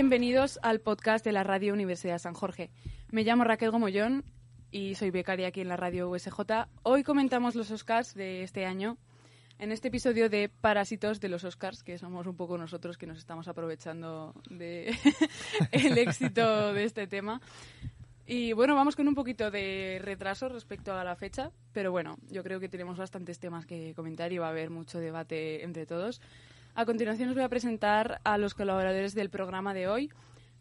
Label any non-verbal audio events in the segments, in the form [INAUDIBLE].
Bienvenidos al podcast de la Radio Universidad San Jorge. Me llamo Raquel Gomollón y soy becaria aquí en la radio USJ. Hoy comentamos los Oscars de este año en este episodio de Parásitos de los Oscars, que somos un poco nosotros que nos estamos aprovechando de [LAUGHS] éxito de este tema. Y bueno, vamos con un poquito de retraso respecto a la fecha, pero bueno, yo creo que tenemos bastantes temas que comentar y va a haber mucho debate entre todos. A continuación os voy a presentar a los colaboradores del programa de hoy.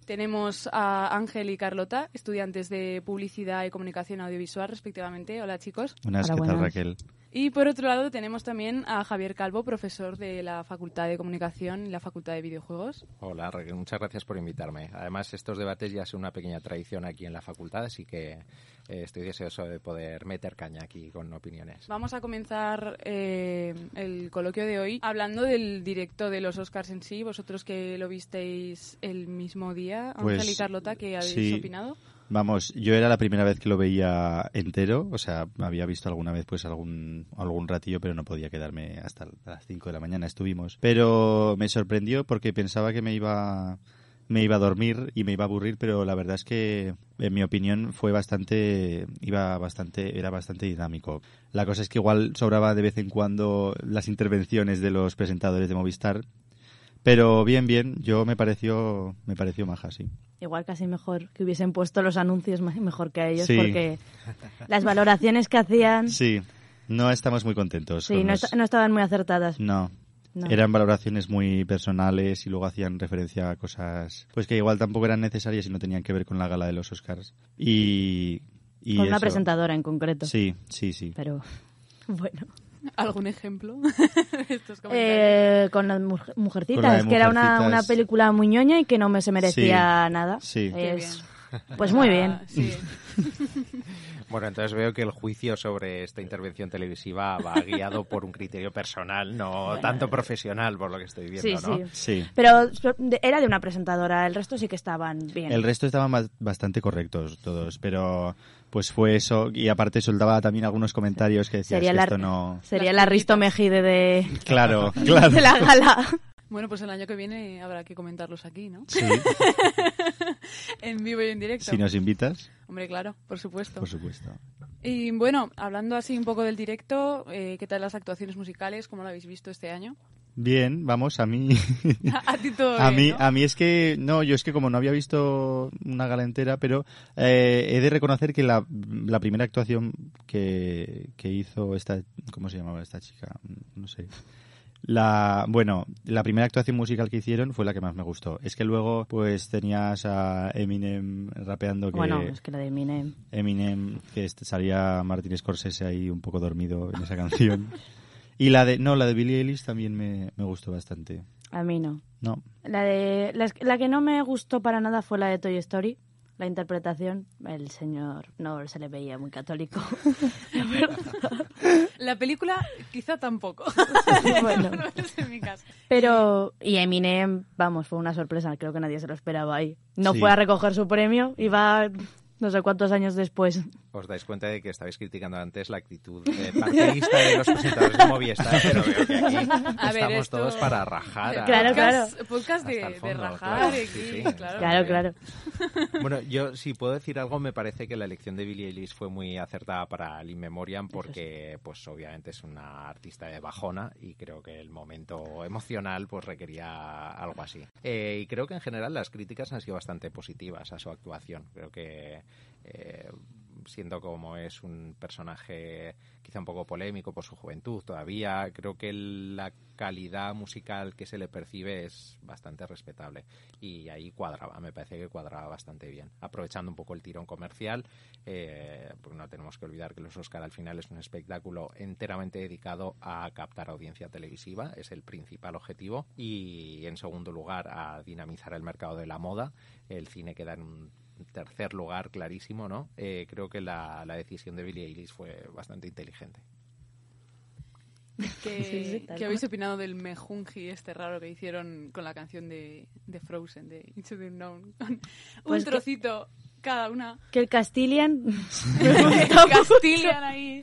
Tenemos a Ángel y Carlota, estudiantes de Publicidad y Comunicación Audiovisual, respectivamente. Hola, chicos. Buenas, ¿qué tal, Raquel? Y por otro lado tenemos también a Javier Calvo, profesor de la Facultad de Comunicación y la Facultad de Videojuegos. Hola, Raquel, muchas gracias por invitarme. Además, estos debates ya son una pequeña tradición aquí en la facultad, así que eh, estoy deseoso de poder meter caña aquí con opiniones. Vamos a comenzar eh, el coloquio de hoy hablando del directo de los Oscars en sí. Vosotros que lo visteis el mismo día, Pues, Ángel y Carlota, ¿qué habéis sí. opinado? Vamos, yo era la primera vez que lo veía entero, o sea, había visto alguna vez pues algún algún ratillo, pero no podía quedarme hasta las 5 de la mañana, estuvimos. Pero me sorprendió porque pensaba que me iba me iba a dormir y me iba a aburrir, pero la verdad es que en mi opinión fue bastante iba bastante era bastante dinámico. La cosa es que igual sobraba de vez en cuando las intervenciones de los presentadores de Movistar, pero bien bien, yo me pareció me pareció maja, sí. Igual casi mejor que hubiesen puesto los anuncios más- mejor que a ellos, Sí. porque las valoraciones que hacían, sí, Sí, no estamos muy contentos. con no, los- no estaban muy acertadas. No. No. Eran valoraciones muy personales y luego hacían referencia a cosas pues que igual tampoco eran necesarias y no tenían que ver con la gala de los Oscars. Y, y Con una eso. presentadora en concreto. Sí, sí, sí. Pero [LAUGHS] bueno. ¿Algún ejemplo de [LAUGHS] estos comentarios? Eh, con las Mujer- Mujercitas, Con la de que era una, una película muy ñoña y que no me se merecía nada. Sí. Es- pues muy bien. Ah, sí. [LAUGHS] Bueno, entonces veo que el juicio sobre esta intervención televisiva va guiado por un criterio personal, no tanto profesional, por lo que estoy viendo, Sí, ¿no? sí. Sí. Pero era de una presentadora, el resto sí que estaban bien. El resto estaban ba- bastante correctos todos, pero pues fue eso y aparte soltaba también algunos comentarios que decías Sería que la, esto no sería la Risto. Mejide de, Claro, [LAUGHS] claro. de la gala. Bueno, pues el año que viene habrá que comentarlos aquí, ¿no? Sí, [LAUGHS] en vivo y en directo. si nos invitas, Hombre, claro, por supuesto. por supuesto. Y bueno, hablando así un poco del directo, eh, ¿qué tal las actuaciones musicales? ¿Cómo lo habéis visto este año? Bien, vamos, a mí [LAUGHS] a ti todo [LAUGHS] A bien, mí, ¿no? a mí es que, no, yo es que como no había visto una gala entera, pero eh, he de reconocer que la, la primera actuación que, que hizo esta, ¿cómo se llamaba esta chica? No sé. La, bueno, la primera actuación musical que hicieron fue la que más me gustó. Es que luego, pues, tenías a Eminem rapeando que... Bueno, es que la de Eminem. Eminem, que salía Martin Scorsese ahí un poco dormido en esa [LAUGHS] canción. Y la de, no, la de Billie Eilish también me, me gustó bastante. A mí no. No, La, de, la, la que no me gustó para nada fue la de Toy Story. La interpretación, el señor no se le veía muy católico. [LAUGHS] La película quizá tampoco. [LAUGHS] Bueno. [LAUGHS] Por lo menos en mi caso. Pero, y Eminem, vamos, fue una sorpresa. Creo que nadie se lo esperaba ahí. No Sí. fue a recoger su premio, iba no sé cuántos años después. Os dais cuenta de que estabais criticando antes la actitud eh, [LAUGHS] partidista de los presentadores de Movistar, pero veo que aquí [LAUGHS] A ver, estamos esto- todos para rajar. a- Claro, podcast, podcast de, rajar claro, aquí, sí, sí. claro. Claro, claro. [LAUGHS] Bueno, yo si puedo decir algo, me parece que la elección de Billie Eilish fue muy acertada para el In Memoriam porque, pues obviamente es una artista de bajona y creo que el momento emocional pues requería algo así. Eh, y creo que en general las críticas han sido bastante positivas a su actuación. Creo que eh, siendo como es un personaje quizá un poco polémico por su juventud todavía, creo que la calidad musical que se le percibe es bastante respetable. Y ahí cuadraba, me parece que cuadraba bastante bien, aprovechando un poco el tirón comercial, eh, porque no tenemos que olvidar que los Oscar al final es un espectáculo enteramente dedicado a captar audiencia televisiva, es el principal objetivo, y en segundo lugar a dinamizar el mercado de la moda, el cine queda en un tercer lugar clarísimo, ¿no? Eh, creo que la, la decisión de Billie Eilish fue bastante inteligente. ¿Qué, [LAUGHS] Sí, sí, qué habéis opinado del mejunji este raro que hicieron con la canción de, de Frozen, de Into the Unknown? [LAUGHS] Con Pues un que- trocito cada una. Que el Castilian... [LAUGHS] Castilian ahí.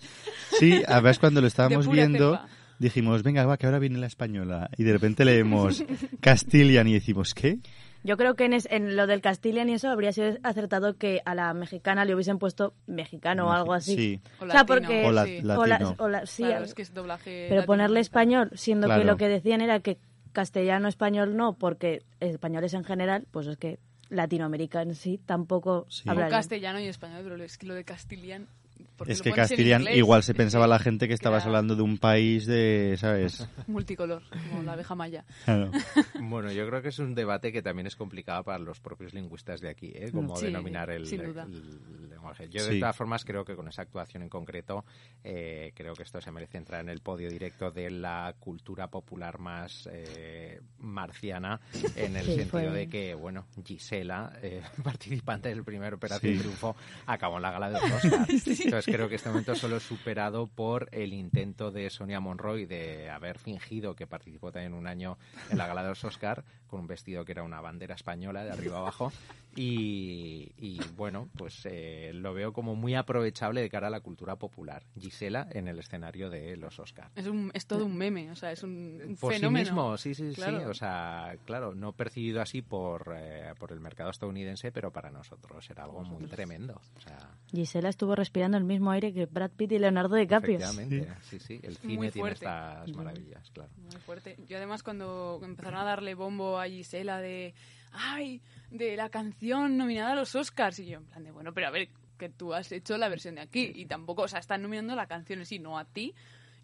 Sí, además cuando lo estábamos viendo, cepa. dijimos, venga, va, que ahora viene la española. Y de repente leemos Castilian y decimos, ¿qué? Yo creo que en, es- en lo del Castilian y eso habría sido acertado que a la mexicana le hubiesen puesto mexicano o algo así. Sí. O O sea, latino, porque- O la- sí. O la- latino. o la- sí, Claro, es que es doblaje pero ponerle latinoamericano. español, siendo Claro. que lo que decían era que castellano, español no, porque españoles en general, pues es que Latinoamérica en sí tampoco Sí. O hablarían. castellano y español, pero es que lo de Castilian... ¿por qué Es que Castilian, igual se pensaba [LAUGHS] la gente que estabas hablando de un país de, ¿sabes? [LAUGHS] Multicolor, como la abeja maya. Claro. [LAUGHS] Bueno, yo creo que es un debate que también es complicado para los propios lingüistas de aquí, ¿eh? Cómo Sí, denominar el, sin duda. el lenguaje. Yo, Sí. de todas formas, creo que con esa actuación en concreto, eh, creo que esto se merece entrar en el podio directo de la cultura popular más eh, marciana, en el Sí, sentido fue- de que, bueno, Gisela, eh, participante del primer Operación Sí. Triunfo, acabó en la gala de los Oscars. Entonces creo que este momento solo es superado por el intento de Sonia Monroy de haber fingido que participó también un año en la gala de los Oscar con un vestido que era una bandera española de arriba abajo [LAUGHS] y, y, bueno, pues eh, lo veo como muy aprovechable de cara a la cultura popular. Gisela en el escenario de los Oscar. Es, un, es todo un meme, o sea, es un, un Por sí fenómeno. mismo, sí, sí, sí. Claro. O sea, claro, no percibido así por, eh, por el mercado estadounidense, pero para nosotros era algo muy tremendo. O sea, Gisela estuvo respirando el mismo aire que Brad Pitt y Leonardo DiCaprio. efectivamente, sí, sí. El cine tiene estas maravillas, claro. Muy fuerte. Yo además cuando empezaron a darle bombo a Gisela de, ay, de la canción nominada a los Oscars, y yo en plan de, bueno, pero a ver, que tú has hecho la versión de aquí, y tampoco, o sea, están nominando la canción en sí, no a ti,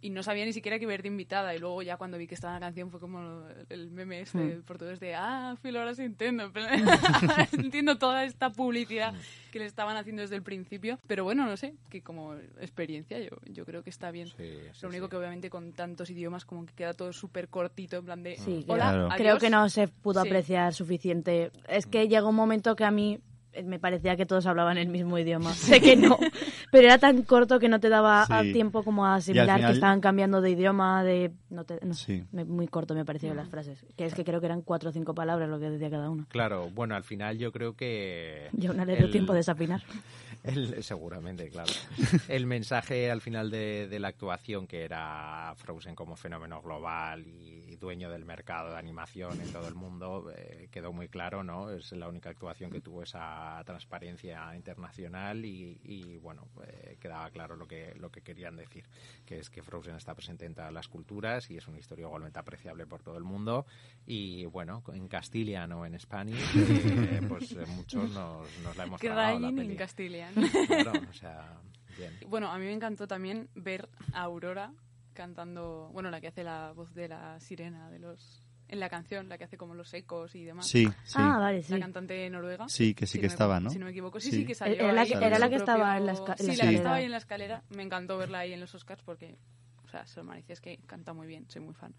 y no sabía ni siquiera que iba a ir de invitada, y luego ya cuando vi que estaba la canción fue como el meme este Hmm. portugués de, ah, Phil, ahora sí entiendo, [LAUGHS] [LAUGHS] entiendo toda esta publicidad que le estaban haciendo desde el principio, pero bueno, no sé, que como experiencia yo, yo creo que está bien. Sí, sí, Lo único sí. que obviamente con tantos idiomas como que queda todo súper cortito, en plan de... Sí, Hola, Claro. adiós". Creo que no se pudo Sí. apreciar suficiente. Es que llegó un momento que a mí me parecía que todos hablaban el mismo idioma. sé que no, [LAUGHS] pero era tan corto que no te daba Sí. tiempo como a asimilar final- que estaban cambiando de idioma, de... No te- no sé, Sí. me- muy corto me parecieron las frases. Que es que creo que eran cuatro o cinco palabras lo que decía cada uno. Claro, bueno, al final yo creo que... Yo no le dio el- tiempo de desafinar. El- seguramente, claro. [LAUGHS] El mensaje al final de, de la actuación, que era Frozen como fenómeno global y dueño del mercado de animación en todo el mundo, eh, quedó muy claro, ¿no? Es la única actuación que tuvo esa transparencia internacional y, y, bueno, eh, quedaba claro lo que, lo que querían decir, que es que Frozen está presente en todas las culturas y es una historia igualmente apreciable por todo el mundo y, bueno, en Castilian o en Spanish, eh, pues eh, muchos nos, nos la hemos tragado la Crying peli. en Castilian. Claro, [LAUGHS] o sea, bien. bueno, a mí me encantó también ver a Aurora cantando, bueno, la que hace la voz de la sirena de los en la canción, la que hace como los ecos y demás. Sí, sí. Ah, vale, sí. La cantante noruega. Sí, que sí Si que me- estaba, ¿no? Si no me equivoco. Sí, Sí. sí, que salió Era la que- era la que estaba en la esca- en Sí, la que escalera. estaba ahí en la escalera. Me encantó verla ahí en los Oscars porque, o sea, se lo merece, es que canta muy bien, soy muy fan.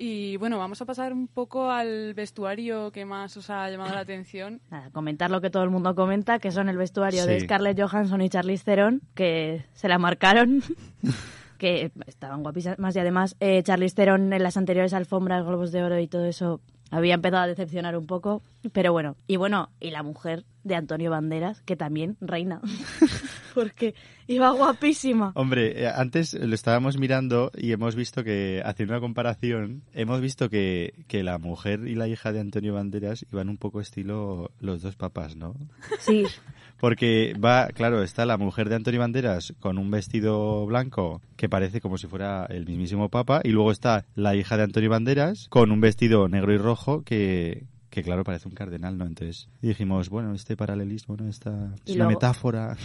Y bueno, vamos a pasar un poco al vestuario que más os ha llamado la atención. [LAUGHS] Nada, comentar lo que todo el mundo comenta, que son el vestuario de. Scarlett Johansson y Charlize Theron, que se la marcaron, [LAUGHS] que estaban guapísimas y además eh, Charlize Theron en las anteriores alfombras, Globos de Oro y todo eso había empezado a decepcionar un poco, pero bueno, y bueno, y la mujer de Antonio Banderas, que también reina, [LAUGHS] porque iba guapísima. Hombre, eh, antes lo estábamos mirando y hemos visto que, haciendo una comparación, hemos visto que, que la mujer y la hija de Antonio Banderas iban un poco estilo los dos papas, ¿no? Sí, Porque va, claro, está la mujer de Antonio Banderas con un vestido blanco que parece como si fuera el mismísimo papa y luego está la hija de Antonio Banderas con un vestido negro y rojo que, que claro, parece un cardenal, ¿no? Entonces dijimos, bueno, este paralelismo, ¿no? Esta Y es una luego- metáfora.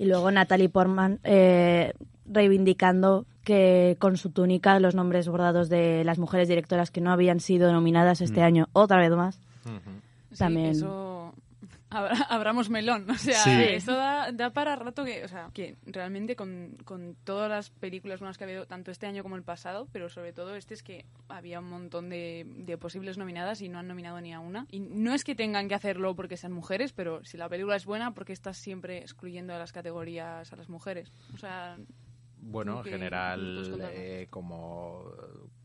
Y luego Natalie Portman eh, reivindicando que con su túnica los nombres bordados de las mujeres directoras que no habían sido nominadas este año, otra vez más. También. eso [LAUGHS] abramos melón, o sea, Sí. eso da, da para rato que, o sea, que realmente con, con todas las películas nuevas que ha habido, tanto este año como el pasado, pero sobre todo este es que había un montón de, de posibles nominadas y no han nominado ni a una. Y no es que tengan que hacerlo porque sean mujeres, pero si la película es buena, porque estás siempre excluyendo a las categorías a las mujeres? O sea, Bueno, en ¿Qué- qué general, eh, como,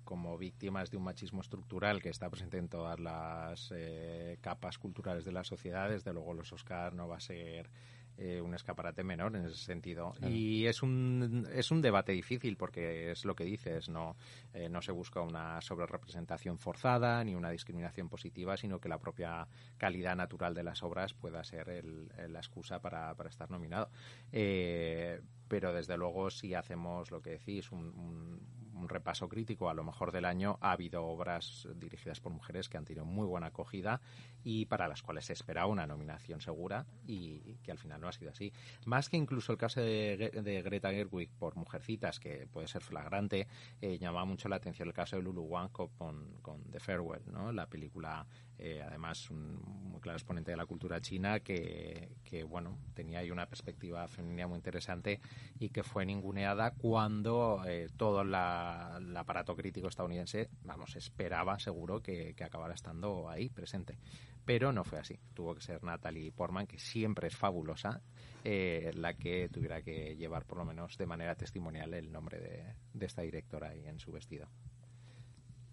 como víctimas de un machismo estructural que está presente en todas las eh, capas culturales de la sociedad, desde luego los Oscar no va a ser eh, un escaparate menor en ese sentido. Y es un, es un debate difícil porque es lo que dices, no, eh, no se busca una sobrerepresentación forzada ni una discriminación positiva, sino que la propia calidad natural de las obras pueda ser el- el- la excusa para, para estar nominado. Eh, pero desde luego si hacemos lo que decís, un, un- un repaso crítico a lo mejor del año, ha habido obras dirigidas por mujeres que han tenido muy buena acogida y para las cuales se esperaba una nominación segura y que al final no ha sido así. Más que incluso el caso de, Gre- de Greta Gerwig por Mujercitas, que puede ser flagrante, eh, llama mucho la atención el caso de Lulu Wang con, con The Farewell, ¿no? la película eh, además un muy claro exponente de la cultura china que, bueno tenía ahí una perspectiva femenina muy interesante y que fue ninguneada cuando eh, todo la- el aparato crítico estadounidense vamos esperaba seguro que, acabara estando ahí presente. Pero no fue así. Tuvo que ser Natalie Portman que siempre es fabulosa eh, la que tuviera que llevar por lo menos de manera testimonial el nombre de, de esta directora ahí en su vestido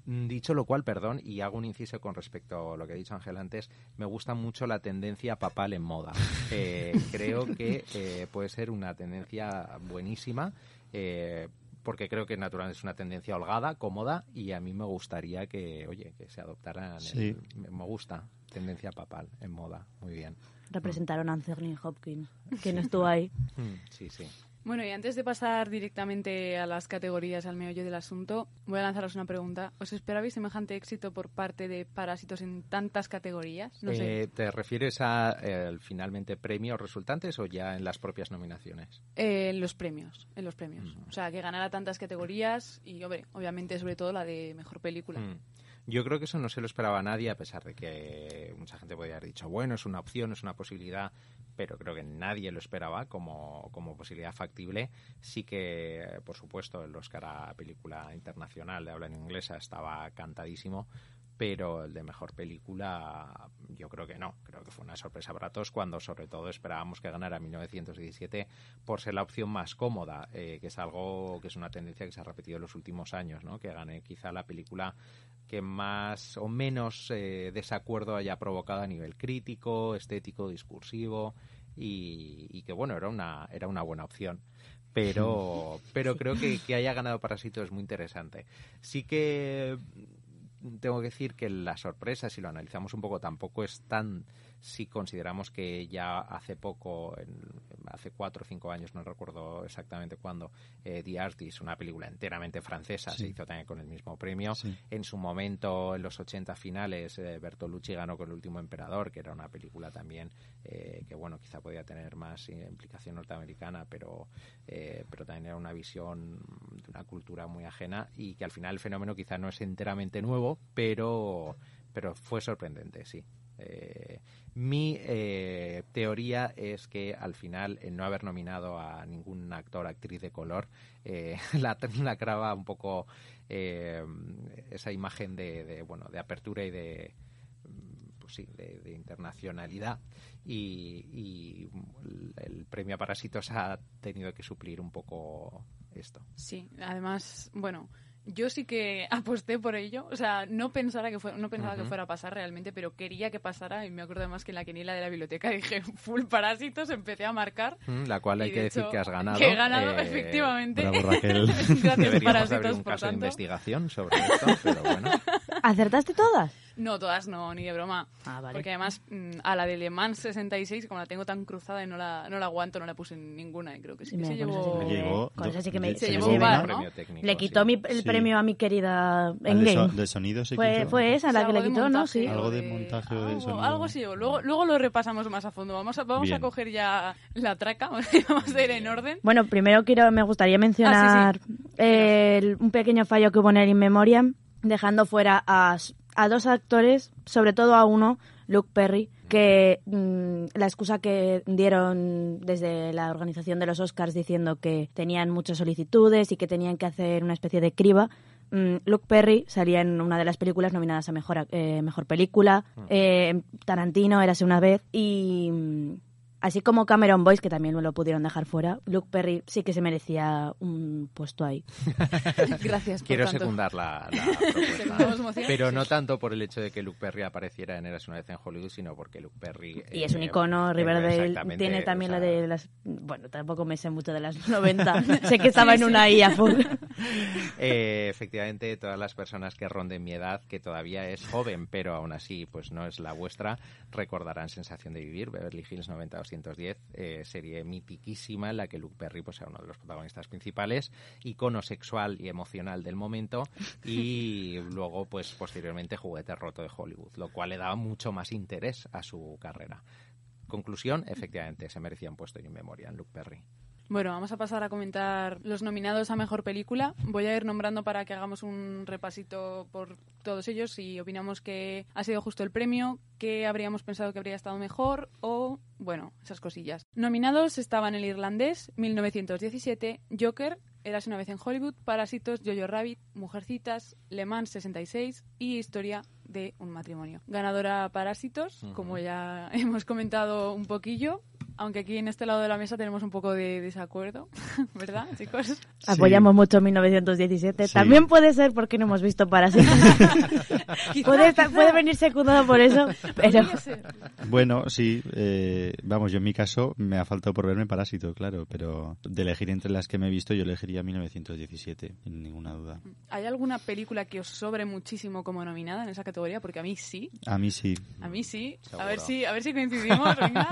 Dicho lo cual, perdón, y hago un inciso con respecto a lo que ha dicho Ángel antes, me gusta mucho la tendencia papal en moda. [LAUGHS] Eh, creo que eh, puede ser una tendencia buenísima, eh, porque creo que naturalmente es una tendencia holgada, cómoda, y a mí me gustaría que, oye, que se adoptara. Sí. el- me- me gusta, tendencia papal en moda, muy bien. Representaron a Anthony Hopkins, que no estuvo ahí. Mm, Sí, sí. Bueno, y antes de pasar directamente a las categorías, al meollo del asunto, voy a lanzaros una pregunta. ¿Os esperabais semejante éxito por parte de Parásitos en tantas categorías? No sé. Eh, ¿Te refieres a eh, finalmente premios resultantes o ya en las propias nominaciones? Eh, en los premios, en los premios. Mm. O sea, que ganara tantas categorías y, hombre, obviamente, sobre todo la de mejor película. Mm. Yo creo que eso no se lo esperaba a nadie, a pesar de que mucha gente podría haber dicho, bueno, es una opción, es una posibilidad, pero creo que nadie lo esperaba como, como posibilidad factible. Sí que, por supuesto, el Oscar a película internacional de habla en inglesa estaba cantadísimo, pero el de mejor película yo creo que no. Creo que fue una sorpresa para todos cuando sobre todo esperábamos que ganara 1917 por ser la opción más cómoda, eh, que es algo que es una tendencia que se ha repetido en los últimos años, ¿no? que gane quizá la película que más o menos eh, desacuerdo haya provocado a nivel crítico, estético, discursivo y, y que bueno, era una, era una buena opción. Pero, [LAUGHS] pero creo que, que haya ganado Parásito es muy interesante. Sí que tengo que decir que la sorpresa, si lo analizamos un poco, tampoco es tan si consideramos que ya hace poco, en- hace cuatro o cinco años, no recuerdo exactamente cuándo, eh, The Artist, una película enteramente francesa, Sí. se hizo también con el mismo premio. Sí. En su momento, en los 80 finales, eh, Bertolucci ganó con El último emperador, que era una película también eh, que, bueno, quizá podía tener más implicación norteamericana, pero, eh, pero también era una visión de una cultura muy ajena y que al final el fenómeno quizá no es enteramente nuevo, pero, pero fue sorprendente, sí. Eh, mi eh, teoría es que al final el no haber nominado a ningún actor actriz de color eh, [LAUGHS] la, la un poco eh, esa imagen de, bueno de apertura y de mm, pues sí, de internacionalidad y, y el premio a Parásitos ha tenido que suplir un poco esto. Sí, además, bueno, yo sí que [LAUGHS] aposté por ello. O sea, no pensara que fuera, no pensaba que Ujú. fuera a pasar realmente, pero quería que pasara. Y me acuerdo además que en la quiniela de la biblioteca [LAUGHS] dije full parásitos, empecé a marcar. Mm, La cual hay Y, que de decir hecho, que has ganado. Que he ganado, Eh, efectivamente. bravo, [LAUGHS] Raquel. Gracias, Deberíamos abrir Parásitos, un por caso de tanto. investigación sobre esto, pero bueno. ¿Acertaste todas? No, todas no, ni de broma. Ah, vale. Porque además mm, a la de Le Mans 66, como la tengo tan cruzada y no la, no la aguanto, no la puse en ninguna. Y creo que sí que se llevó... sí me- Llevó con dos- eso sí que me se me llevó lleva- un bar, premio ¿no? técnico, Le quitó sí. mi- el Sí. premio a mi querida Endgame. so- de sonido se Fue, quitó. fue esa la que Algo le quitó, ¿no? montaje Sí. o Algo de montaje o de algo, sonido. algo sí llevo. Luego, luego lo repasamos más a fondo. Vamos a, vamos a coger ya la traca, [LAUGHS] vamos a ir en orden. Bueno, primero quiero, me gustaría mencionar el- un pequeño fallo que hubo en el In Memoriam, dejando fuera a, a dos actores, sobre todo a uno, Luke Perry, que mm, la excusa que dieron desde la organización de los Oscars diciendo que tenían muchas solicitudes y que tenían que hacer una especie de criba. mm, Luke Perry salía en una de las películas nominadas a mejor, eh, mejor película. eh, Tarantino, érase una vez. Y mm, así como Cameron Boyce, que también me lo pudieron dejar fuera, Luke Perry sí que se merecía un puesto ahí. [LAUGHS] Gracias por Quiero tanto. secundar la, la [LAUGHS] ¿Secundamos propuesta. Pero no tanto por el hecho de que Luke Perry apareciera en Eras una vez en Hollywood, sino porque Luke Perry... Y es un eh, icono, eh, Riverdale tiene también o la de las... Bueno, tampoco me sé mucho de las [LAUGHS] 90. sé que estaba en una IA full. Eh, efectivamente, todas las personas que ronden mi edad, que todavía es joven, pero aún así pues no es la vuestra, recordarán Sensación de Vivir, Beverly Hills 90-210, eh, serie mitiquísima en la que Luke Perry pues, era uno de los protagonistas principales, icono sexual y emocional del momento, y [LAUGHS] luego pues posteriormente juguete roto de Hollywood, lo cual le daba mucho más interés a su carrera. Conclusión, efectivamente, se merecía un puesto en memoria en Luke Perry. Bueno, vamos a pasar a comentar los nominados a Mejor Película. Voy a ir nombrando para que hagamos un repasito por todos ellos y opinamos que ha sido justo el premio, que habríamos pensado que habría estado mejor o, bueno, esas cosillas. Nominados estaban El Irlandés, 1917, Joker, Eras una vez en Hollywood, Parásitos, Jojo Rabbit, Mujercitas, Le Mans 66 y Historia de un matrimonio. Ganadora Parásitos, como ya [LAUGHS] hemos comentado un poquillo, aunque aquí en este lado de la mesa tenemos un poco de desacuerdo, [LAUGHS] ¿verdad, chicos? [LAUGHS] Apoyamos mucho 1917. Sí. También puede ser porque no hemos visto para sí. [LAUGHS] puede, estar- puede venir secundado por eso, pero... Bueno, sí, eh, vamos, yo en mi caso me ha faltado por verme Parásito, claro, pero de elegir entre las que me he visto yo elegiría 1917, sin ninguna duda. ¿Hay alguna película que os sobre muchísimo como nominada en esa categoría? Porque a mí sí, A mí sí. a mí sí. A ver si, a ver si coincidimos, venga.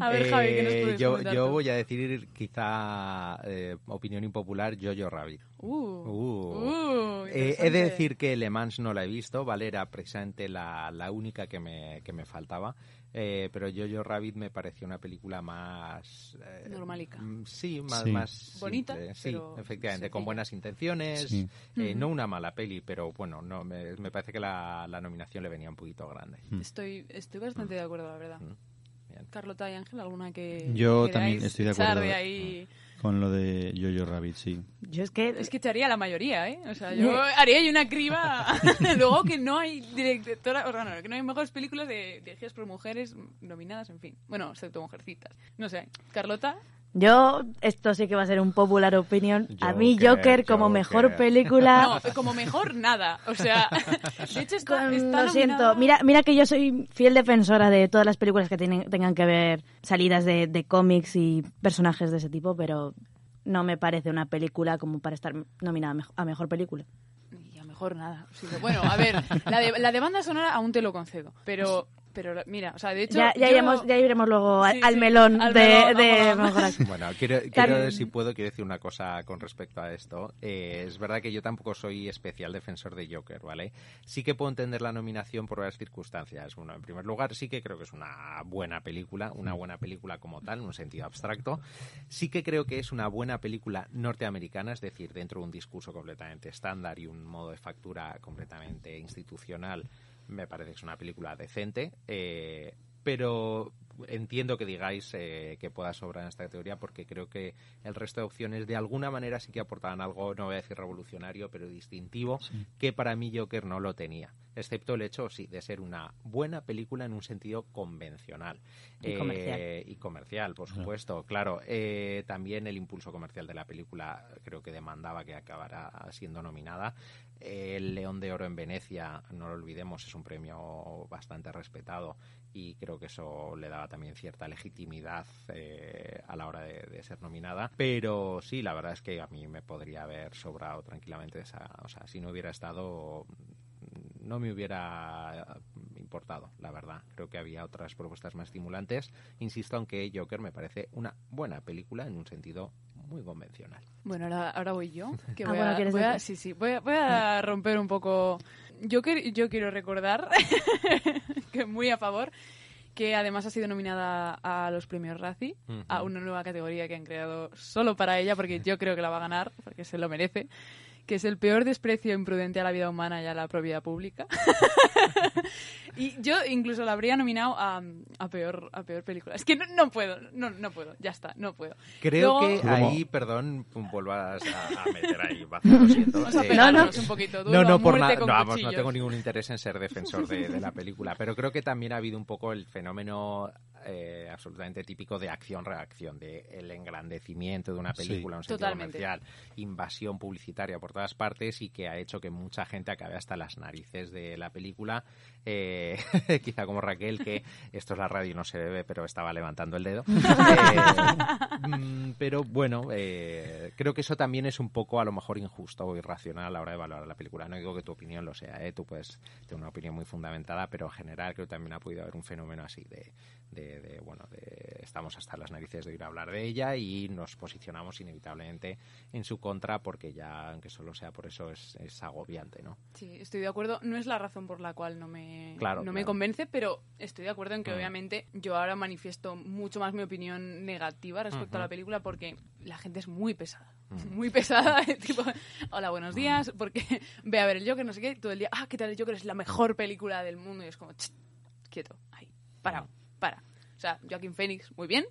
A ver, Javi, ¿qué nos Eh, puedes yo, comentar yo tú? voy a decir quizá eh, opinión impopular Jojo Rabbit. Uh, Uh. uh, Eh, he de decir que Le Mans no la he visto, ¿vale? Era precisamente la, la única que me, que me faltaba. Eh, pero Jojo Rabbit me pareció una película más... eh, Normalica. mm, Sí, más, Sí. más Bonita, simple, sí, pero efectivamente, con buenas intenciones. Sí. eh. No una mala peli, pero bueno, no me, me parece que la, la nominación le venía un poquito grande. Estoy, estoy bastante de acuerdo, la verdad. Mm. Carlota y Ángel, ¿alguna que Yo también estoy de acuerdo. de ahí? Con lo de Jojo Rabbit, sí. Yo es que... Es que te haría la mayoría, ¿eh? O sea, yo haría una criba. [LAUGHS] Luego que no hay directora, o sea, no, que no hay mejores películas de, dirigidas por mujeres nominadas, en fin. Bueno, excepto Mujercitas. No sé, Carlota, Yo, esto sí que va a ser un popular opinion. A mí Joker, Joker como Joker. mejor película... no, como mejor nada. O sea, de hecho está, Con- está lo siento, mira, mira que yo soy fiel defensora de todas las películas que tienen, tengan que ver salidas de, de cómics y personajes de ese tipo, pero no me parece una película como para estar nominada a mejo- a mejor película. Y a mejor nada. Bueno, a ver, la de, la de banda sonora aún te lo concedo, pero... Pero mira, o sea, de hecho... Ya, ya, yo- iremos, ya iremos luego al, Sí, al sí, melón al de, melón. [LAUGHS] Bueno, quiero, quiero, si puedo, quiero decir una cosa con respecto a esto. Eh, es verdad que yo tampoco soy especial defensor de Joker, ¿vale? Sí que puedo entender la nominación por varias circunstancias. Bueno, en primer lugar, sí que creo que es una buena película, una buena película como tal, en un sentido abstracto. Sí que creo que es una buena película norteamericana, es decir, dentro de un discurso completamente estándar y un modo de factura completamente institucional. Me parece que es una película decente. eh, pero entiendo que digáis eh, que pueda sobrar en esta categoría porque creo que el resto de opciones de alguna manera sí que aportaban algo, no voy a decir revolucionario, pero distintivo, que para mí Joker no lo tenía, excepto el hecho, sí, de ser una buena película en un sentido convencional. Y comercial. y comercial, por supuesto, claro. Eh, también el impulso comercial de la película creo que demandaba que acabara siendo nominada. El León de Oro en Venecia, no lo olvidemos, es un premio bastante respetado y creo que eso le daba también cierta legitimidad eh, a la hora de, de ser nominada. Pero sí, la verdad es que a mí me podría haber sobrado tranquilamente esa, o sea, si no hubiera estado no me hubiera importado, la verdad. Creo que había otras propuestas más estimulantes. Insisto, aunque Joker me parece una buena película en un sentido muy convencional. Bueno, ahora, ahora voy yo. Que [LAUGHS] Ah, voy, bueno, a, ¿quieres voy a- sí, sí, voy a, voy a romper un poco. Yo, quer- yo quiero recordar [LAUGHS] que muy a favor que además ha sido nominada a los premios Razzie, a una nueva categoría que han creado solo para ella, porque yo creo que la va a ganar, porque se lo merece, que es el peor desprecio imprudente a la vida humana y a la propiedad pública. [LAUGHS] y yo incluso la habría nominado a, a peor a peor película. Es que no, no puedo, no, no puedo, ya está, no puedo. Creo Luego- que ¿Cómo? ahí, perdón, vuelvas a, a meter ahí, lo siento. Vamos a Eh, pegarnos un poquito duro, No, no, por con No, vamos, no tengo ningún interés en ser defensor de, de la película, pero creo que también ha habido un poco el fenómeno eh, absolutamente típico de acción-reacción, de el engrandecimiento de una Sí. película, un sentido Totalmente. comercial, invasión publicitaria por todas partes y que ha hecho que mucha gente acabe hasta las narices de la película. Eh, [LAUGHS] quizá como Raquel, que esto es la radio y no se bebe, pero estaba levantando el dedo. [LAUGHS] Eh, mm, pero bueno, eh, creo que eso también es un poco a lo mejor injusto o irracional a la hora de valorar la película. No digo que tu opinión lo sea, ¿eh? tú puedes tener una opinión muy fundamentada, pero en general creo que también ha podido haber un fenómeno así de, de, de, bueno, de estamos hasta las narices de ir a hablar de ella y nos posicionamos inevitablemente en su contra porque ya, aunque solo sea por eso, es, es agobiante, ¿no? Sí, estoy de acuerdo. No es la razón por la cual no me, Claro, no me convence, pero estoy de acuerdo en que Mm. obviamente yo ahora manifiesto mucho más mi opinión negativa respecto a la película porque la gente es muy pesada. Ujú. Muy pesada, [LAUGHS] tipo, hola, buenos días, porque [LAUGHS] ve a ver el Joker, no sé qué, todo el día, ah, ¿qué tal el Joker? Es la mejor película del mundo. Y es como, "Ch, quieto, ahí, para, para. O sea, Joaquín Phoenix, muy bien.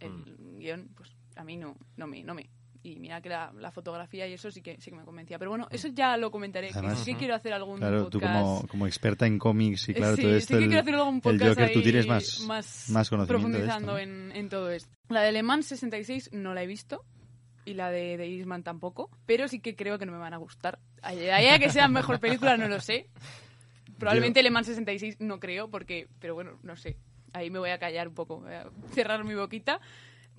El guion, pues a mí no, no me, no me. Y mira que la, la fotografía y eso sí que sí que me convencía. Pero bueno, eso ya lo comentaré. que Además- sí que quiero hacer algún Claro, tú podcast. como, como experta en cómics y claro, sí, todo sí esto, que el, quiero hacer algún el podcast Joker, tú tienes más, más, más de profundizando esto. ¿no? en, en todo esto. La de Le Mans 66 no la he visto y la de, de tampoco, pero sí que creo que no me van a gustar. Allá que sea mejor película no lo sé. [LAUGHS] Probablemente Le Mans 66 no creo, porque, pero bueno, no sé. Ahí me voy a callar un poco, voy a cerrar mi boquita.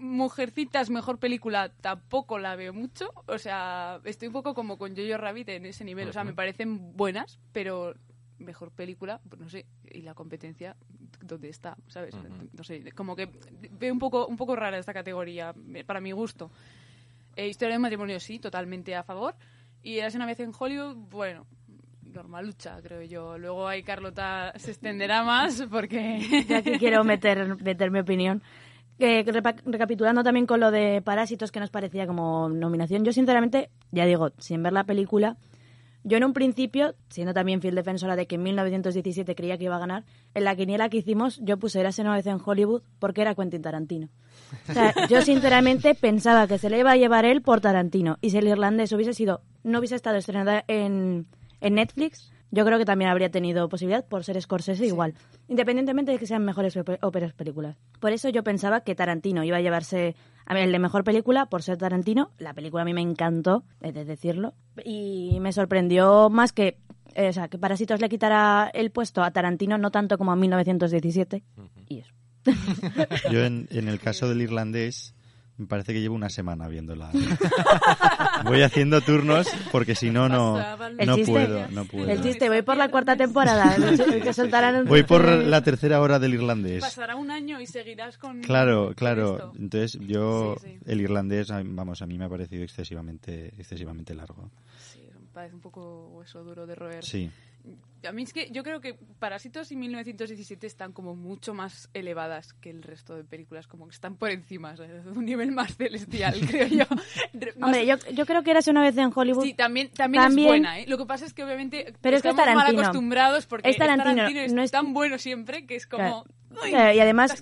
Mujercitas, mejor película, tampoco la veo mucho. O sea, estoy un poco como con Jojo Rabbit en ese nivel. O sea, me parecen buenas, pero mejor película, pues no sé. Y la competencia, ¿dónde está? ¿Sabes? No sé, como que veo un poco, un poco rara esta categoría, para mi gusto. Eh, historia de matrimonio, sí, totalmente a favor. Y Eras una vez en Hollywood, bueno, normalucha, creo yo. Luego ahí Carlota se extenderá más porque... Yo aquí quiero meter, meter mi opinión. Eh, recapitulando también con lo de Parásitos que nos parecía como nominación, yo sinceramente, ya digo, sin ver la película, yo en un principio, siendo también fiel defensora de que en 1917 creía que iba a ganar, en la quiniela que hicimos yo puse Érase una vez en Hollywood porque era Quentin Tarantino. O sea, [LAUGHS] yo sinceramente pensaba que se le iba a llevar él por Tarantino y si el irlandés hubiese sido, no hubiese estado estrenada en, en Netflix, yo creo que también habría tenido posibilidad por ser Scorsese igual, independientemente de que sean mejores óperas películas. Por eso yo pensaba que Tarantino iba a llevarse a ver, el de mejor película por ser Tarantino. La película a mí me encantó, he de decirlo, y me sorprendió más que eh, o sea, que Parásitos le quitara el puesto a Tarantino no tanto como a 1917 y eso. [LAUGHS] Yo en, en el caso del irlandés me parece que llevo una semana viéndola. [LAUGHS] Voy haciendo turnos porque si no no no chiste- puedo, no puedo. El chiste, voy por la cuarta temporada. que soltarán- Voy por la tercera hora del irlandés. Pasará un año y seguirás con... Claro, claro. esto. Entonces yo Sí, sí. el irlandés, a- vamos, a mí me ha parecido excesivamente excesivamente largo. Sí, me parece un poco hueso duro de roer. Sí. A mí es que yo creo que Parásitos y 1917 están como mucho más elevadas que el resto de películas, como que están por encima, ¿sabes? de un nivel más celestial, [LAUGHS] creo yo. Hombre, yo, yo creo que eras una vez en Hollywood. Sí, también, también, También- es buena, ¿eh? Lo que pasa es que obviamente Pero es que es estamos mal Tarantino. acostumbrados porque Es Tarantino, es no es- tan bueno siempre que es como... Claro. "Uy, y además-.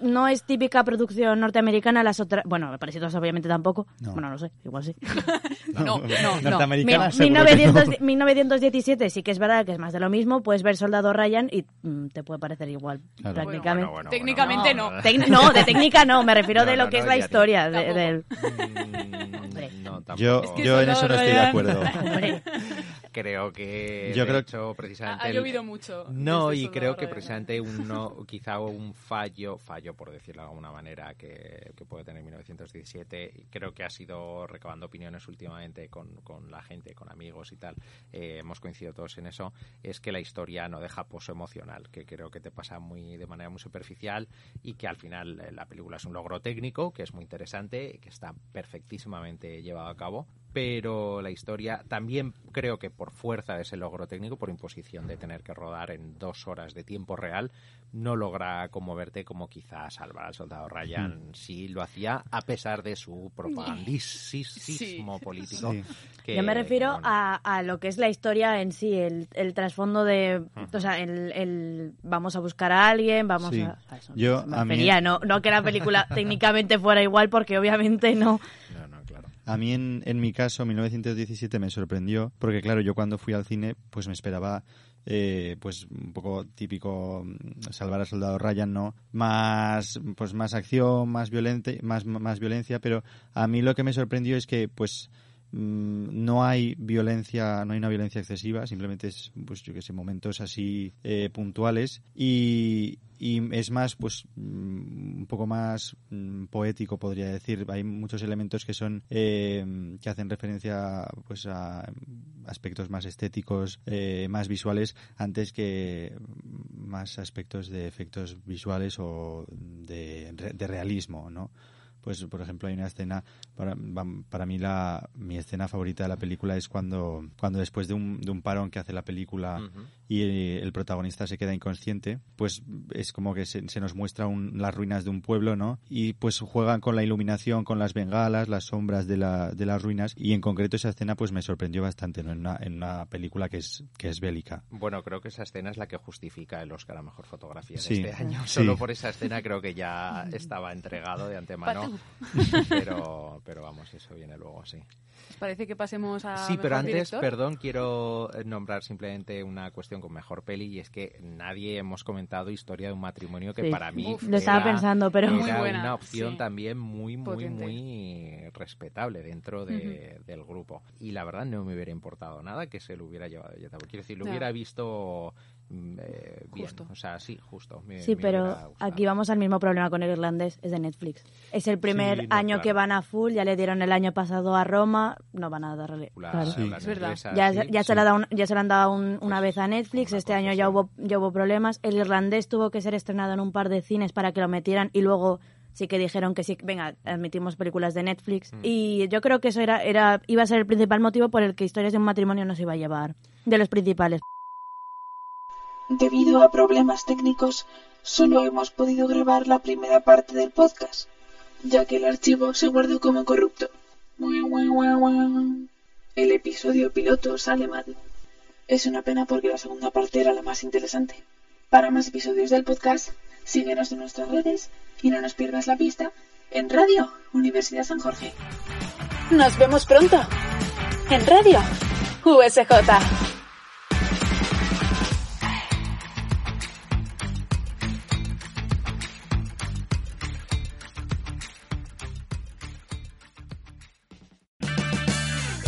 No es típica producción norteamericana, las otras. Bueno, Parásitos obviamente tampoco. No. Bueno, no sé, igual sí. [LAUGHS] No, no, no. Que 1900 no. 1917 sí que es verdad que es más de lo mismo. Puedes ver Soldado Ryan y mm, te puede parecer igual, Claro. prácticamente. Bueno, bueno, Técnicamente bueno, no. Tec- no, de técnica no, me refiero No, de lo no, que no, es la historia. de- del- Mm, [LAUGHS] no, tampoco. Yo, Es que yo en eso no estoy de acuerdo. [LAUGHS] Creo que Yo de creo- hecho precisamente Ha, ha el- llovido mucho. no y creo que precisamente uno [LAUGHS] quizá un fallo fallo por decirlo de alguna manera que, que puede tener 1917 y creo que ha sido recabando opiniones últimamente con, con la gente con amigos y tal. Eh, hemos coincidido todos en eso. Es que la historia no deja pozo emocional que creo que te pasa muy de manera muy superficial y que al final eh, la película es un logro técnico que es muy interesante que está perfectísimamente llevado a cabo pero la historia también creo que por fuerza de ese logro técnico, por imposición de tener que rodar en dos horas de tiempo real, no logra conmoverte como quizás Salvar al Soldado Ryan sí lo hacía, a pesar de su propagandismo político. Sí. que, Yo me refiero bueno, a, a lo que es la historia en sí, el, el trasfondo de, o sea, el, el vamos a buscar a alguien, vamos Sí. a, a eso. Yo, me a mí- no, no que la película [LAUGHS] técnicamente fuera igual, porque obviamente no. A mí, en, en mi caso, 1917 me sorprendió, porque claro, yo cuando fui al cine, pues me esperaba, eh, pues un poco típico mm, salvar al soldado Ryan, ¿no? Más, pues más acción, más violente, más, más violencia, pero a mí lo que me sorprendió es que, pues, mm, no hay violencia, no hay una violencia excesiva, simplemente es, pues yo que sé, momentos así eh, puntuales y, y es más, pues mm, un poco más mm, poético podría decir. Hay muchos elementos que son eh, que hacen referencia, pues a aspectos más estéticos, eh, más visuales, antes que más aspectos de efectos visuales o de, de realismo, ¿no? Pues, por ejemplo, hay una escena, para, para mí la, mi escena favorita de la película es cuando, cuando después de un, de un parón que hace la película. Y eh, el protagonista se queda inconsciente, pues es como que se, se nos muestra un- las ruinas de un pueblo, ¿no? Y pues juegan con la iluminación, con las bengalas, las sombras de, la, de las ruinas y en concreto esa escena pues me sorprendió bastante, ¿no? En una, en una película que es, que es bélica. Bueno, creo que esa escena es la que justifica el Oscar a Mejor Fotografía Sí. de este año. Sí. Solo por esa escena creo que ya estaba entregado de antemano. Pero, pero vamos, eso viene luego, sí. ¿Os parece que pasemos a Sí, pero antes, director? perdón, quiero nombrar simplemente una cuestión con mejor peli y es que nadie hemos comentado Historia de un matrimonio que Sí. para mí Uf, Lo estaba era- pensando, pero- era Muy buena, una opción sí. también muy, muy, Potente. muy respetable dentro de- del grupo. Y la verdad no me hubiera importado nada que se lo hubiera llevado de Quiero decir, lo No. hubiera visto eh, bien. Justo. O sea, sí, justo. me- Sí, me pero aquí vamos al mismo problema con el irlandés, es de Netflix. Es el primer Sí, no, año claro. que van a full, ya le dieron el año pasado a Roma, no van a darle. La- claro. Sí. la Es verdad. Ya, sí, ya, sí. se la da un- ya se lo han dado un- una Pues, vez a Netflix, una este año ya hubo, ya hubo problemas. El irlandés tuvo que ser estrenado en un par de cines para que lo metieran y luego sí que dijeron que sí, venga, admitimos películas de Netflix. Mm. Y yo creo que eso era, era iba a ser el principal motivo por el que Historias de un matrimonio no se iba a llevar. De los principales. Debido a problemas técnicos, solo hemos podido grabar la primera parte del podcast, ya que el archivo se guardó como corrupto. El episodio piloto sale mal. Es una pena porque la segunda parte era la más interesante. Para más episodios del podcast, síguenos en nuestras redes y no nos pierdas la pista en Radio Universidad San Jorge. Nos vemos pronto. En Radio USJ.